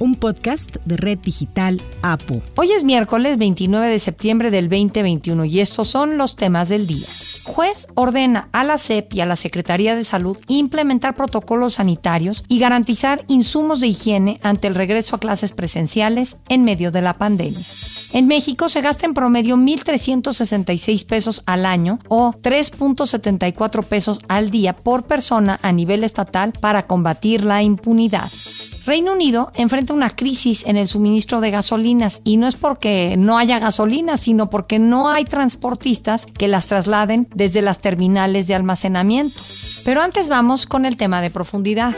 un podcast de Red Digital APU. Hoy es miércoles 29 de septiembre del 2021 y estos son los temas del día. Juez ordena a la CEP y a la Secretaría de Salud implementar protocolos sanitarios y garantizar insumos de higiene ante el regreso a clases presenciales en medio de la pandemia. En México se gasta en promedio 1.366 pesos al año o 3.74 pesos al día por persona a nivel estatal para combatir la impunidad. Reino Unido enfrenta una crisis en el suministro de gasolinas y no es porque no haya gasolina, sino porque no hay transportistas que las trasladen desde las terminales de almacenamiento. Pero antes vamos con el tema de profundidad.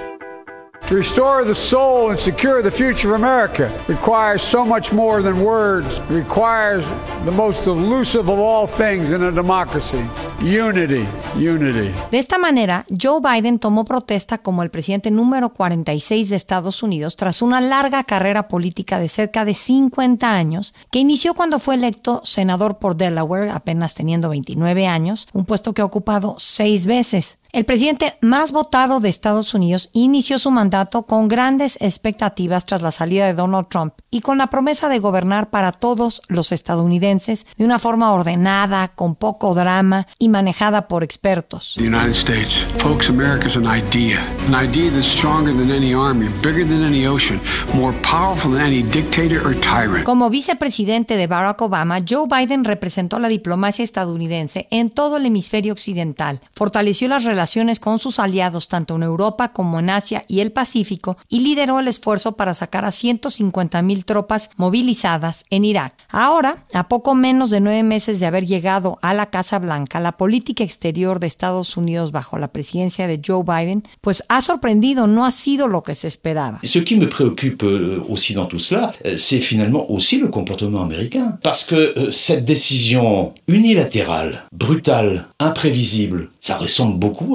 To restore the soul and secure the future of America requires so much more than words. It requires the most elusive of all things in a democracy unity. Unity. De esta manera, Joe Biden tomó protesta como el presidente número 46 de Estados Unidos tras una larga carrera política de cerca de 50 años que inició cuando fue electo senador por Delaware, apenas teniendo 29 años, un puesto que ha ocupado seis veces. El presidente más votado de Estados Unidos inició su mandato con grandes expectativas tras la salida de Donald Trump y con la promesa de gobernar para todos los estadounidenses de una forma ordenada, con poco drama y manejada por expertos. The United States, folks, an idea, an idea that's stronger than any army, bigger than any ocean, more powerful than any dictator or tyrant. Como vicepresidente de Barack Obama, Joe Biden representó la diplomacia estadounidense en todo el hemisferio occidental, fortaleció las relaciones con sus aliados tanto en Europa como en Asia y el Pacífico y lideró el esfuerzo para sacar a 150 mil tropas movilizadas en Irak. Ahora, a poco menos de nueve meses de haber llegado a la Casa Blanca, la política exterior de Estados Unidos bajo la presidencia de Joe Biden, pues ha sorprendido, no ha sido lo que se esperaba. Ce qui me préoccupe euh, aussi dans tout cela, euh, c'est finalement aussi le comportement américain. Parce que euh, cette décision unilatérale, brutale, imprévisible, ça ressemble beaucoup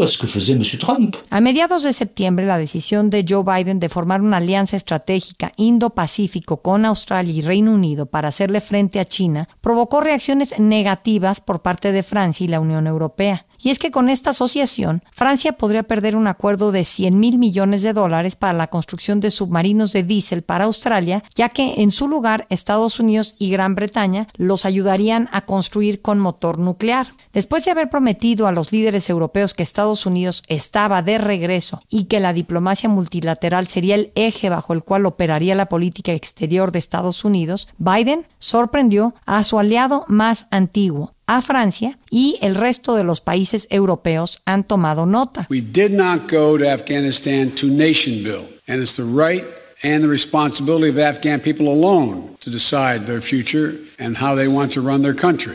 a mediados de septiembre, la decisión de Joe Biden de formar una alianza estratégica Indo-Pacífico con Australia y Reino Unido para hacerle frente a China provocó reacciones negativas por parte de Francia y la Unión Europea. Y es que con esta asociación, Francia podría perder un acuerdo de 100 mil millones de dólares para la construcción de submarinos de diésel para Australia, ya que en su lugar Estados Unidos y Gran Bretaña los ayudarían a construir con motor nuclear. Después de haber prometido a los líderes europeos que Estados Unidos estaba de regreso y que la diplomacia multilateral sería el eje bajo el cual operaría la política exterior de Estados Unidos, Biden sorprendió a su aliado más antiguo, a Francia y el resto de los países europeos han tomado nota. We did not go to Afghanistan to nation build, and it's the right and the responsibility of the Afghan people alone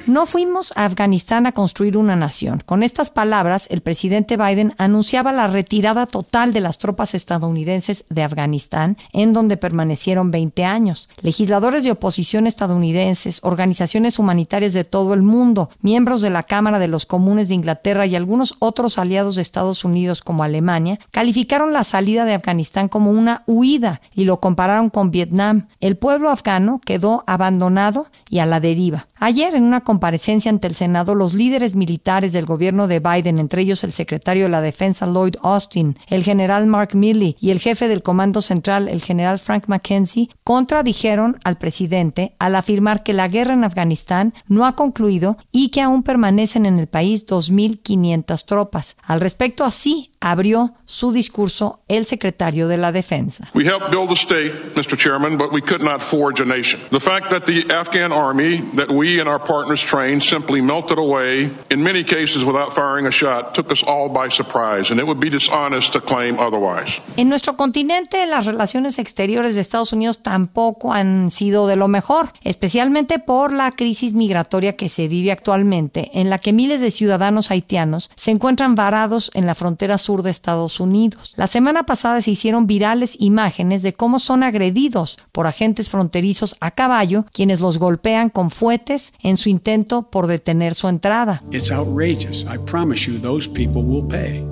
No fuimos a Afganistán a construir una nación. Con estas palabras, el presidente Biden anunciaba la retirada total de las tropas estadounidenses de Afganistán, en donde permanecieron 20 años. Legisladores de oposición estadounidenses, organizaciones humanitarias de todo el mundo, miembros de la Cámara de los Comunes de Inglaterra y algunos otros aliados de Estados Unidos como Alemania, calificaron la salida de Afganistán como una huida y lo compararon con Vietnam. El pueblo afgano quedó abandonado y a la deriva. Ayer, en una comparecencia ante el Senado, los líderes militares del gobierno de Biden, entre ellos el secretario de la Defensa Lloyd Austin, el general Mark Milley y el jefe del Comando Central, el general Frank McKenzie, contradijeron al presidente al afirmar que la guerra en Afganistán no ha concluido y que aún permanecen en el país 2.500 tropas. Al respecto, así abrió su discurso el secretario de la Defensa. We helped build a state, Mr. Chairman, but we could not forge a nation. The fact that the Afghan army that we and our partners trained simply melted away, in many cases without firing a shot, took us all by surprise, and it would be dishonest to claim otherwise. En nuestro continente, las relaciones exteriores de Estados Unidos tampoco han sido de lo mejor, especialmente por la crisis migratoria que se vive actualmente, en la que miles de ciudadanos haitianos se encuentran varados en la frontera sur de Estados Unidos. La semana pasada se hicieron virales imágenes de cómo son agredidos por agentes fronterizos a caballo, quienes los golpean con fuetes en su intento por detener su entrada. It's outrageous. I promise you, those people will pay.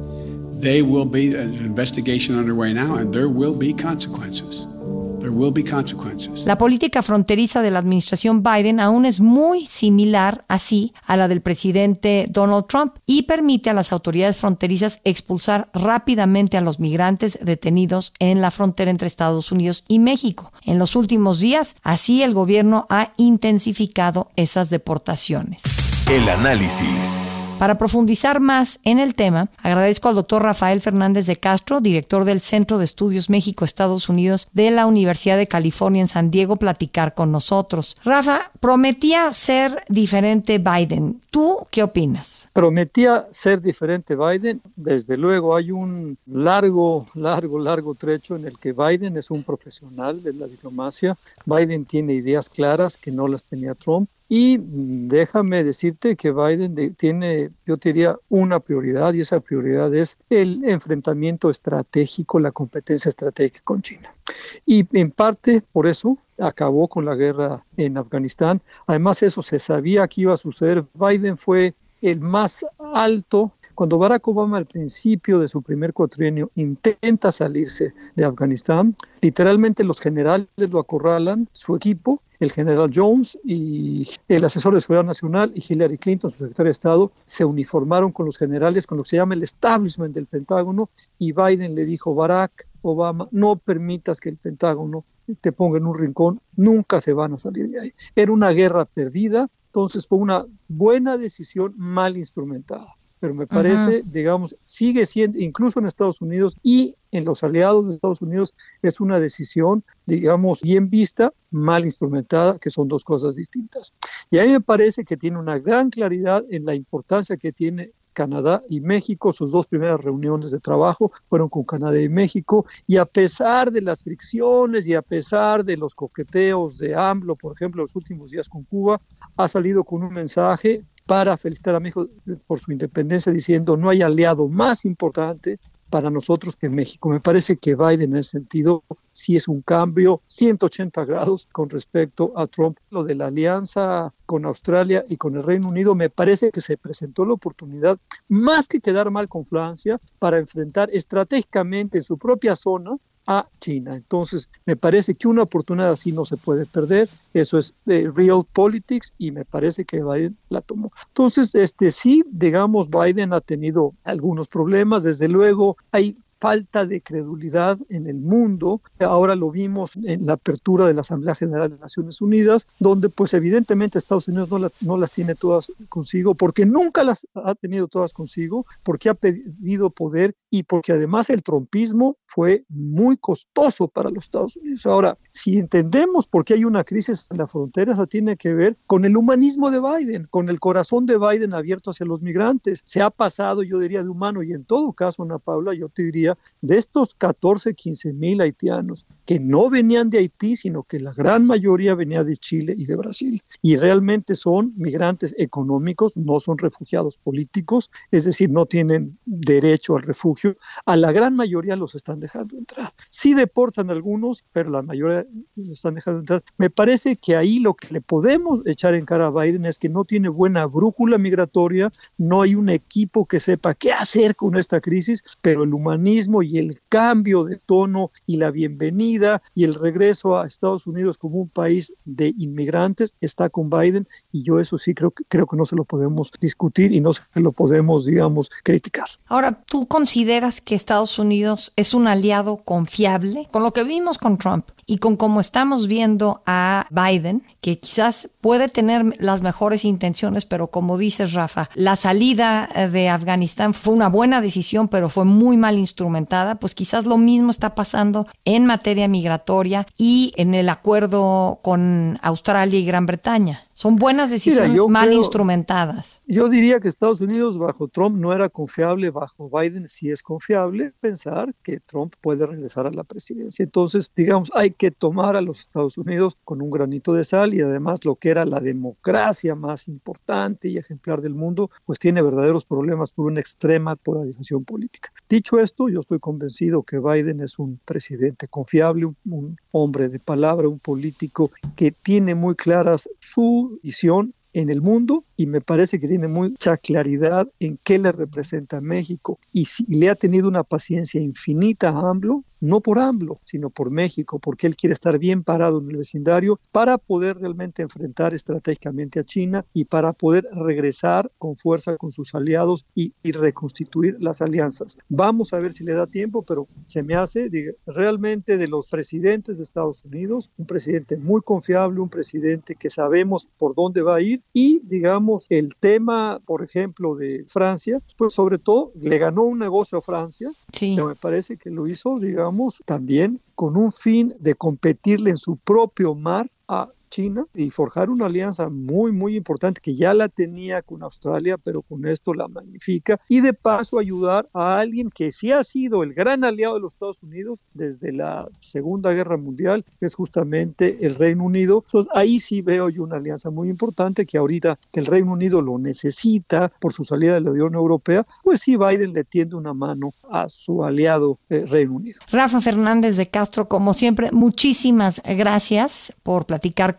They will be an investigation underway now, and there will be consequences. There will be consequences. La política fronteriza de la administración Biden aún es muy similar así a la del presidente Donald Trump y permite a las autoridades fronterizas expulsar rápidamente a los migrantes detenidos en la frontera entre Estados Unidos y México. En los últimos días, así el gobierno ha intensificado esas deportaciones. El análisis. Para profundizar más en el tema, agradezco al doctor Rafael Fernández de Castro, director del Centro de Estudios México-Estados Unidos de la Universidad de California en San Diego, platicar con nosotros. Rafa, prometía ser diferente Biden. ¿Tú qué opinas? Prometía ser diferente Biden. Desde luego hay un largo, largo, largo trecho en el que Biden es un profesional de la diplomacia. Biden tiene ideas claras que no las tenía Trump. Y déjame decirte que Biden tiene, yo diría, una prioridad y esa prioridad es el enfrentamiento estratégico, la competencia estratégica con China. Y en parte por eso acabó con la guerra en Afganistán. Además, eso se sabía que iba a suceder. Biden fue el más alto cuando Barack Obama al principio de su primer cuatrienio intenta salirse de Afganistán, literalmente los generales lo acorralan, su equipo, el general Jones y el asesor de seguridad nacional y Hillary Clinton, su secretaria de Estado, se uniformaron con los generales, con lo que se llama el establishment del Pentágono, y Biden le dijo, Barack Obama, no permitas que el Pentágono te ponga en un rincón, nunca se van a salir de ahí. Era una guerra perdida, entonces fue una buena decisión mal instrumentada pero me parece, digamos, sigue siendo, incluso en Estados Unidos y en los aliados de Estados Unidos, es una decisión, digamos, bien vista, mal instrumentada, que son dos cosas distintas. Y a mí me parece que tiene una gran claridad en la importancia que tiene Canadá y México. Sus dos primeras reuniones de trabajo fueron con Canadá y México. Y a pesar de las fricciones y a pesar de los coqueteos de AMLO, por ejemplo, los últimos días con Cuba, ha salido con un mensaje para felicitar a México por su independencia diciendo no hay aliado más importante para nosotros que México. Me parece que Biden en ese sentido sí es un cambio 180 grados con respecto a Trump. Lo de la alianza con Australia y con el Reino Unido me parece que se presentó la oportunidad, más que quedar mal con Francia, para enfrentar estratégicamente en su propia zona a China. Entonces, me parece que una oportunidad así no se puede perder. Eso es eh, real politics y me parece que Biden la tomó. Entonces, este sí, digamos, Biden ha tenido algunos problemas. Desde luego, hay falta de credulidad en el mundo. Ahora lo vimos en la apertura de la Asamblea General de Naciones Unidas, donde pues evidentemente Estados Unidos no, las tiene todas consigo, porque nunca las ha tenido todas consigo, porque ha pedido poder y porque además el trompismo fue muy costoso para los Estados Unidos. Ahora, si entendemos por qué hay una crisis en la frontera, eso tiene que ver con el humanismo de Biden, con el corazón de Biden abierto hacia los migrantes. Se ha pasado, yo diría, de humano y en todo caso, Ana Paula, yo te diría, de estos 14, 15 mil haitianos que no venían de Haití, sino que la gran mayoría venía de Chile y de Brasil. Y realmente son migrantes económicos, no son refugiados políticos, es decir, no tienen derecho al refugio. A la gran mayoría los están dejando entrar. Sí deportan algunos, pero la mayoría los están dejando entrar. Me parece que ahí lo que le podemos echar en cara a Biden es que no tiene buena brújula migratoria, no hay un equipo que sepa qué hacer con esta crisis, pero el humanismo y el cambio de tono y la bienvenida y el regreso a Estados Unidos como un país de inmigrantes está con Biden y yo eso sí creo que, creo que no se lo podemos discutir y no se lo podemos, digamos, criticar. Ahora, ¿tú consideras que Estados Unidos es un aliado confiable? Con lo que vimos con Trump y con cómo estamos viendo a Biden, que quizás puede tener las mejores intenciones, pero como dices, Rafa, la salida eh, de Afganistán fue una buena decisión, pero fue muy mal instrumentada, pues quizás lo mismo está pasando en materia migratoria y en el acuerdo con Australia y Gran Bretaña. Son buenas decisiones mal instrumentadas. Yo diría que Estados Unidos bajo Trump no era confiable, bajo Biden sí es confiable pensar que Trump puede regresar a la presidencia. Entonces, digamos, hay que tomar a los Estados Unidos con un granito de sal y además lo que era la democracia más importante y ejemplar del mundo, pues tiene verdaderos problemas por una extrema polarización política. Dicho esto, yo estoy convencido que Biden es un presidente confiable, un hombre de palabra, un político que tiene muy claras su visión en el mundo y me parece que tiene mucha claridad en qué le representa México. Y si le ha tenido una paciencia infinita a AMLO no por AMLO, sino por México, porque él quiere estar bien parado en el vecindario para poder realmente enfrentar estratégicamente a China y para poder regresar con fuerza con sus aliados y, reconstituir las alianzas. Vamos a ver si le da tiempo, pero se me hace realmente de los presidentes de Estados Unidos, un presidente muy confiable, un presidente que sabemos por dónde va a ir y digamos el tema, por ejemplo, de Francia, pues sobre todo le ganó un negocio a Francia, sí. me parece que lo hizo, digamos, también con un fin de competirle en su propio mar a China y forjar una alianza muy, muy importante que ya la tenía con Australia, pero con esto la magnifica y de paso ayudar a alguien que sí ha sido el gran aliado de los Estados Unidos desde la Segunda Guerra Mundial, que es justamente el Reino Unido. Entonces ahí sí veo yo una alianza muy importante que ahorita el Reino Unido lo necesita por su salida de la Unión Europea, pues sí Biden le tiende una mano a su aliado eh, Reino Unido. Rafa Fernández de Castro, como siempre, muchísimas gracias por platicar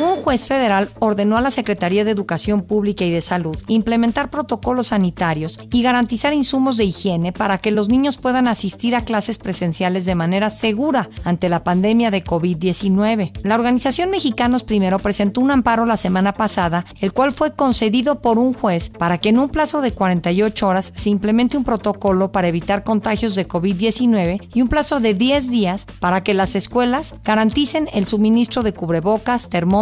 un juez federal ordenó a la Secretaría de Educación Pública y de Salud implementar protocolos sanitarios y garantizar insumos de higiene para que los niños puedan asistir a clases presenciales de manera segura ante la pandemia de COVID-19. La organización Mexicanos Primero presentó un amparo la semana pasada, el cual fue concedido por un juez para que en un plazo de 48 horas se implemente un protocolo para evitar contagios de COVID-19 y un plazo de 10 días para que las escuelas garanticen el suministro de cubrebocas, termómetros,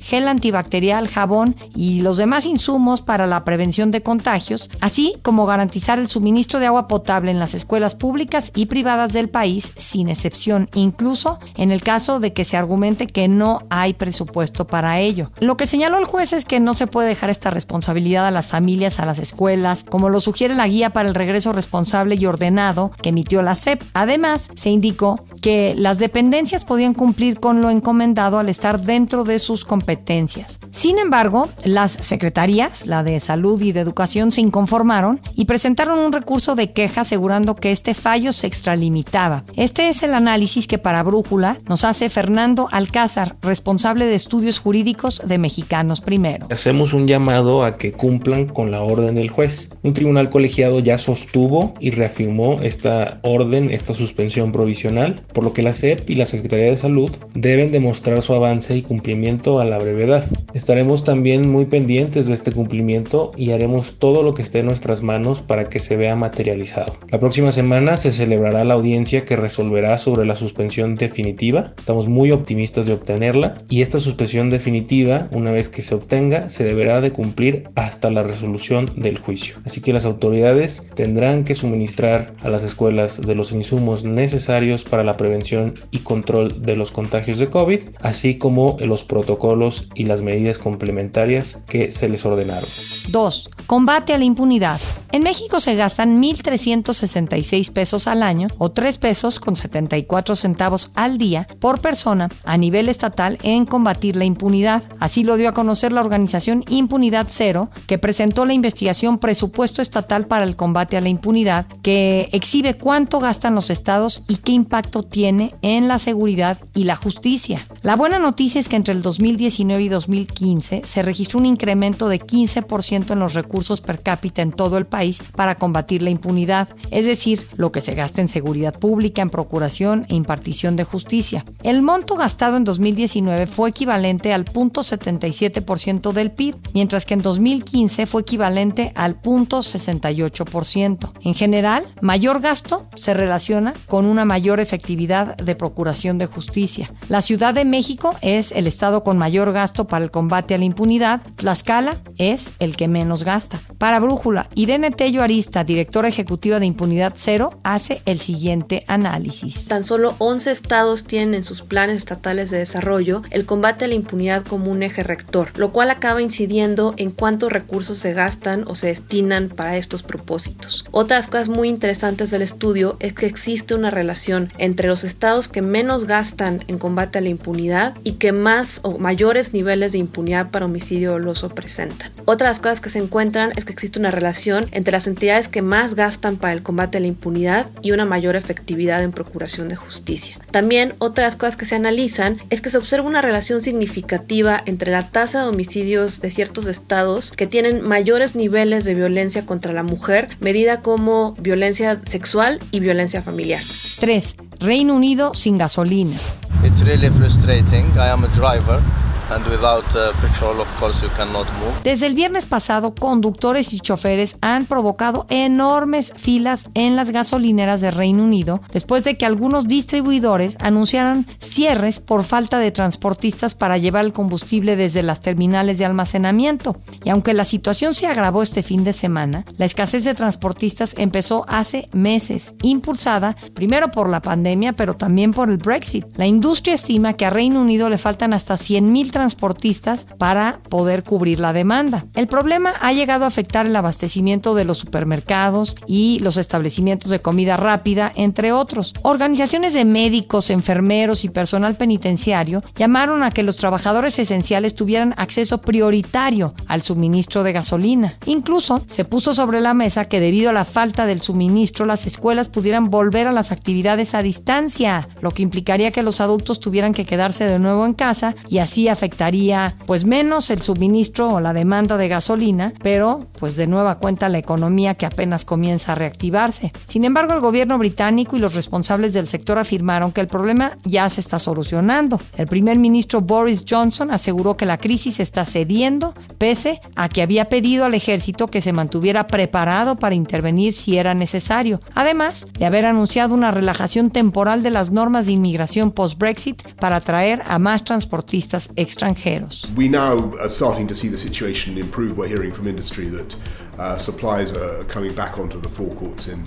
gel antibacterial, jabón y los demás insumos para la prevención de contagios, así como garantizar el suministro de agua potable en las escuelas públicas y privadas del país, sin excepción, incluso en el caso de que se argumente que no hay presupuesto para ello. Lo que señaló el juez es que no se puede dejar esta responsabilidad a las familias, a las escuelas, como lo sugiere la guía para el regreso responsable y ordenado que emitió la SEP. Además, se indicó que las dependencias podían cumplir con lo encomendado al estar dentro de sus competencias. Sin embargo, las secretarías, la de Salud y de Educación, se inconformaron y presentaron un recurso de queja asegurando que este fallo se extralimitaba. Este es el análisis que para Brújula nos hace Fernando Alcázar, responsable de estudios jurídicos de Mexicanos Primero. Hacemos un llamado a que cumplan con la orden del juez. Un tribunal colegiado ya sostuvo y reafirmó esta orden, esta suspensión provisional, por lo que la SEP y la Secretaría de Salud deben demostrar su avance y cumplimiento a la brevedad. Estaremos también muy pendientes de este cumplimiento y haremos todo lo que esté en nuestras manos para que se vea materializado. La próxima semana se celebrará la audiencia que resolverá sobre la suspensión definitiva. Estamos muy optimistas de obtenerla y esta suspensión definitiva, una vez que se obtenga, se deberá de cumplir hasta la resolución del juicio. Así que las autoridades tendrán que suministrar a las escuelas de los insumos necesarios para la prevención y control de los contagios de COVID, así como los protocolos y las medidas complementarias que se les ordenaron. 2. Combate a la impunidad. En México se gastan 1.366 pesos al año o 3 pesos con 74 centavos al día por persona a nivel estatal en combatir la impunidad. Así lo dio a conocer la organización Impunidad Cero, que presentó la investigación Presupuesto Estatal para el Combate a la Impunidad, que exhibe cuánto gastan los estados y qué impacto tiene en la seguridad y la justicia. La buena noticia es que entre el 2019 y 2015 se registró un incremento de 15% en los recursos per cápita en todo el país para combatir la impunidad, es decir, lo que se gasta en seguridad pública, en procuración e impartición de justicia. El monto gastado en 2019 fue equivalente al 0.77% del PIB, mientras que en 2015 fue equivalente al 0.68%. En general, mayor gasto se relaciona con una mayor efectividad de procuración de justicia. La Ciudad de México es el estado con mayor gasto para el combate a la impunidad, Tlaxcala es el que menos gasta. Para Brújula, Irene Tello Arista, directora ejecutiva de Impunidad Cero, hace el siguiente análisis. Tan solo 11 estados tienen en sus planes estatales de desarrollo el combate a la impunidad como un eje rector, lo cual acaba incidiendo en cuántos recursos se gastan o se destinan para estos propósitos. Otras cosas muy interesantes del estudio es que existe una relación entre los estados que menos gastan en combate a la impunidad y que más o mayores niveles de impunidad para homicidio doloso presentan. Otras cosas que se encuentran es que existe una relación entre las entidades que más gastan para el combate a la impunidad y una mayor efectividad en procuración de justicia. También otras cosas que se analizan es que se observa una relación significativa entre la tasa de homicidios de ciertos estados que tienen mayores niveles de violencia contra la mujer, medida como violencia sexual y violencia familiar. 3. Reino Unido sin gasolina. It's really frustrating. I am a driver. Uh. Desde el viernes pasado, conductores y choferes han provocado enormes filas en las gasolineras de Reino Unido después de que algunos distribuidores anunciaran cierres por falta de transportistas para llevar el combustible desde las terminales de almacenamiento. Y aunque la situación se agravó este fin de semana, la escasez de transportistas empezó hace meses, impulsada primero por la pandemia, pero también por el Brexit. La industria estima que a Reino Unido le faltan hasta 100.000 transportistas para poder cubrir la demanda. El problema ha llegado a afectar el abastecimiento de los supermercados y los establecimientos de comida rápida, entre otros. Organizaciones de médicos, enfermeros y personal penitenciario llamaron a que los trabajadores esenciales tuvieran acceso prioritario al suministro de gasolina. Incluso se puso sobre la mesa que debido a la falta del suministro las escuelas pudieran volver a las actividades a distancia, lo que implicaría que los adultos tuvieran que quedarse de nuevo en casa y así afectar afectaría pues menos el suministro o la demanda de gasolina, pero pues de nueva cuenta la economía que apenas comienza a reactivarse. Sin embargo, el gobierno británico y los responsables del sector afirmaron que el problema ya se está solucionando. El primer ministro Boris Johnson aseguró que la crisis está cediendo pese a que había pedido al ejército que se mantuviera preparado para intervenir si era necesario, además de haber anunciado una relajación temporal de las normas de inmigración post-Brexit para atraer a más transportistas extranjeros extranjeros. We now are starting to see the situation improve. We're hearing from industry that uh, supplies are coming back onto the forecourts in